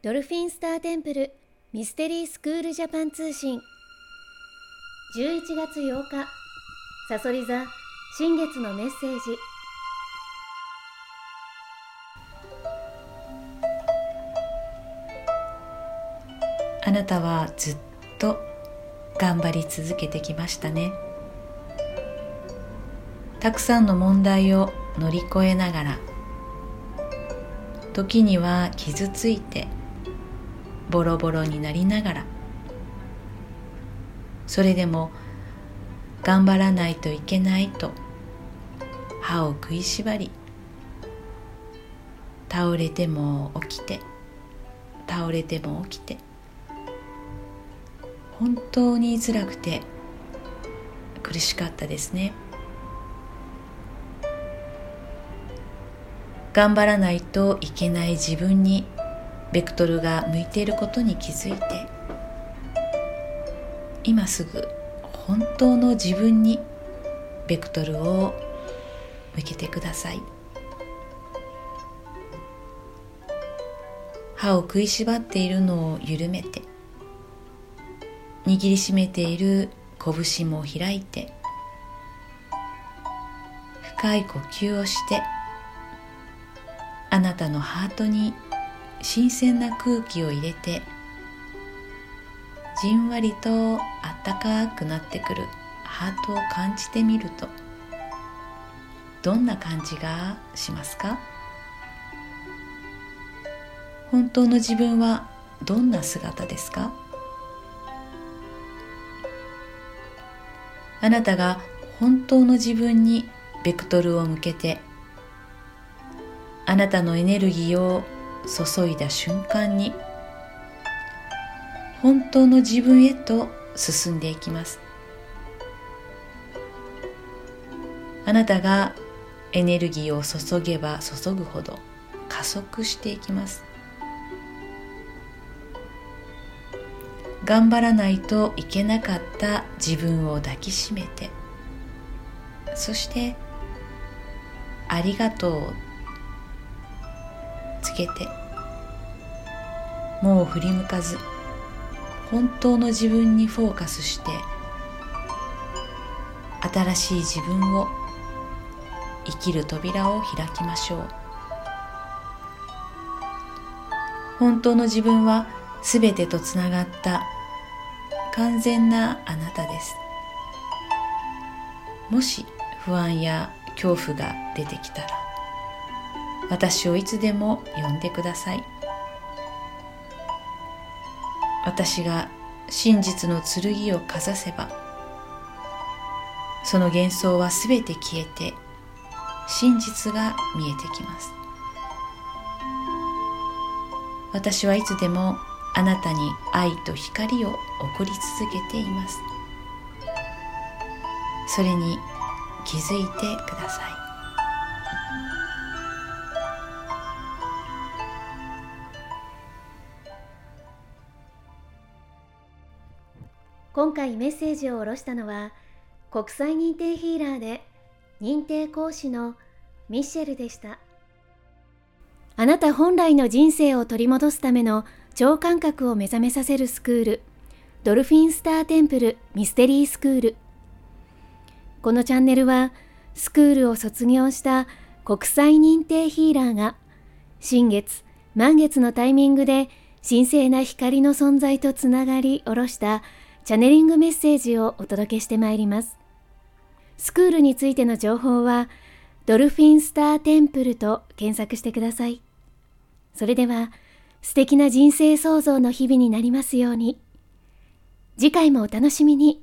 ドルフィンスターテンプルミステリースクールジャパン通信。11月8日さそり座新月のメッセージ。あなたはずっと頑張り続けてきましたね。たくさんの問題を乗り越えながら時には傷ついてボロボロになりながら。それでも頑張らないといけないと歯を食いしばり倒れても起きて倒れても起きて本当に辛くて苦しかったですね。頑張らないといけない自分にベクトルが向いていることに気づいて今すぐ本当の自分にベクトルを向けてください。歯を食いしばっているのを緩めて握りしめている拳も開いて深い呼吸をしてあなたのハートに新鮮な空気を入れてじんわりとあったかくなってくるハートを感じてみるとどんな感じがしますか？本当の自分はどんな姿ですか？あなたが本当の自分にベクトルを向けてあなたのエネルギーを注いだ瞬間に本当の自分へと進んでいきます。あなたがエネルギーを注げば注ぐほど加速していきます。頑張らないといけなかった自分を抱きしめてそして「ありがとう」つけてもう振り向かず本当の自分にフォーカスして新しい自分を生きる扉を開きましょう。本当の自分はすべてとつながった完全なあなたです。もし不安や恐怖が出てきたら私をいつでも呼んでください。私が真実の剣をかざせばその幻想はすべて消えて真実が見えてきます。私はいつでもあなたに愛と光を送り続けています。それに気づいてください。今回メッセージを下ろしたのは国際認定ヒーラーで認定講師のミッシェルでしたあなた本来の人生を取り戻すための超感覚を目覚めさせるスクール、ドルフィンスターテンプルミステリースクール。このチャンネルは、スクールを卒業した国際認定ヒーラーが、新月、満月のタイミングで神聖な光の存在とつながり下ろしたチャネリングメッセージをお届けしてまいります。スクールについての情報は、ドルフィンスターテンプルと検索してください。それでは、素敵な人生創造の日々になりますように。次回もお楽しみに。